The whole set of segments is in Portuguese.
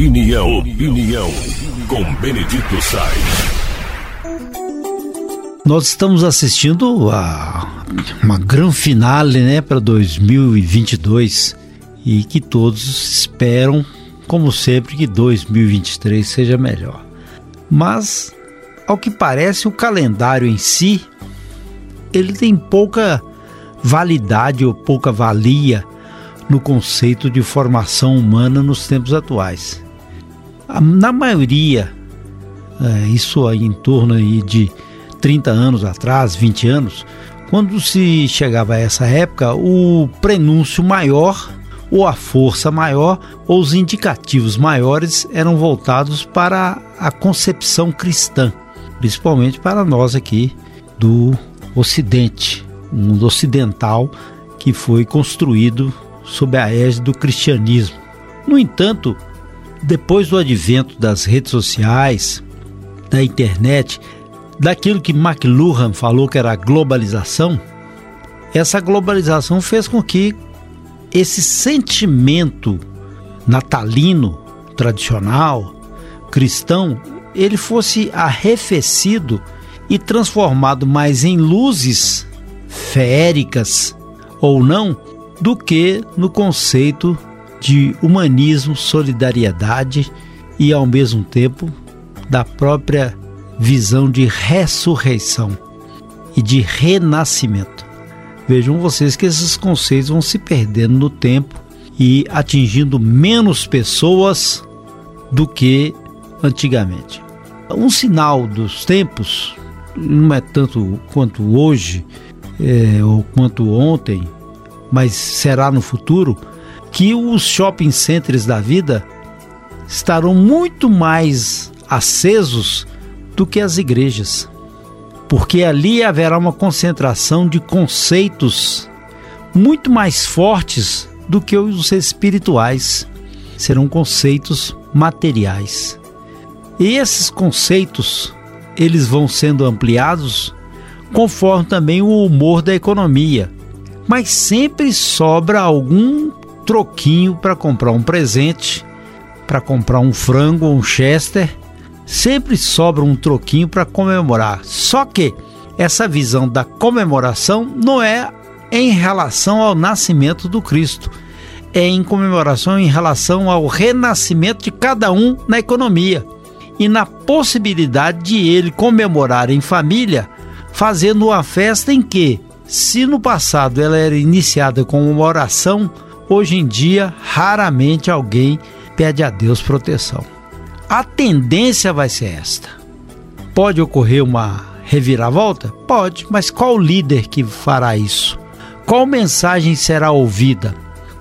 Opinião, opinião, com Benedito Sainz. Nós estamos assistindo a uma grande finale, né, para 2022 e que todos esperam, como sempre, que 2023 seja melhor. Mas, ao que parece, o calendário em si ele tem pouca validade ou pouca valia no conceito de formação humana nos tempos atuais. Na maioria, é, isso aí em torno aí de 30 anos atrás, 20 anos, quando se chegava a essa época, o prenúncio maior, ou a força maior, ou os indicativos maiores eram voltados para a concepção cristã, principalmente para nós aqui do Ocidente, o mundo ocidental que foi construído sob a égide do cristianismo. No entanto, depois do advento das redes sociais, da internet, daquilo que McLuhan falou que era a globalização, essa globalização fez com que esse sentimento natalino, tradicional, cristão, ele fosse arrefecido e transformado mais em luzes feéricas ou não do que no conceito de humanismo, solidariedade e ao mesmo tempo da própria visão de ressurreição e de renascimento. Vejam vocês que esses conceitos vão se perdendo no tempo e atingindo menos pessoas do que antigamente. Um sinal dos tempos não é tanto quanto hoje é, ou quanto ontem, mas será no futuro, que os shopping centers da vida estarão muito mais acesos do que as igrejas, porque ali haverá uma concentração de conceitos muito mais fortes do que os espirituais. Serão conceitos materiais. E esses conceitos eles vão sendo ampliados conforme também o humor da economia. Mas sempre sobra algum troquinho para comprar um presente, para comprar um frango ou um chester, sempre sobra um troquinho para comemorar. Só que essa visão da comemoração não é em relação ao nascimento do Cristo, é em comemoração em relação ao renascimento de cada um na economia e na possibilidade de ele comemorar em família, fazendo uma festa em que, se no passado ela era iniciada com uma oração, hoje em dia raramente alguém pede a Deus proteção. A tendência vai ser esta. Pode ocorrer uma reviravolta? Pode, mas qual líder que fará isso? Qual mensagem será ouvida?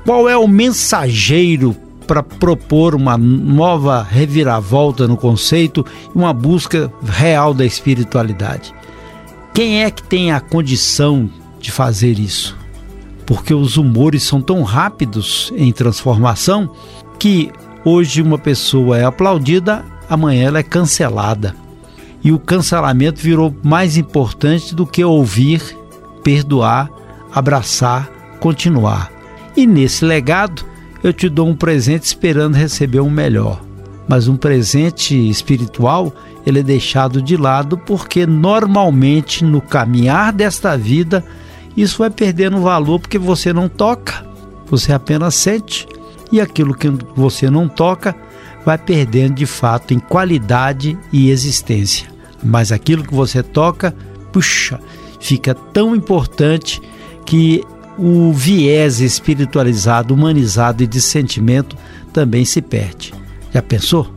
Qual é o mensageiro para propor uma nova reviravolta no conceito e uma busca real da espiritualidade. Quem é que tem a condição de fazer isso? Porque os humores são tão rápidos em transformação que hoje uma pessoa é aplaudida, amanhã ela é cancelada. E o cancelamento virou mais importante do que ouvir, perdoar, abraçar, continuar. E nesse legado, eu te dou um presente esperando receber um melhor. Mas um presente espiritual, ele é deixado de lado porque normalmente no caminhar desta vida, isso vai perdendo valor porque você não toca, você apenas sente. E aquilo que você não toca vai perdendo de fato em qualidade e existência. Mas aquilo que você toca, puxa, fica tão importante que o viés espiritualizado, humanizado e de sentimento também se perde. Já pensou?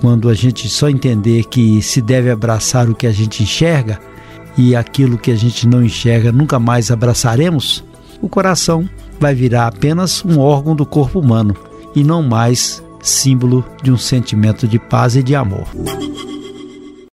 Quando a gente só entender que se deve abraçar o que a gente enxerga e aquilo que a gente não enxerga nunca mais abraçaremos, o coração vai virar apenas um órgão do corpo humano e não mais símbolo de um sentimento de paz e de amor.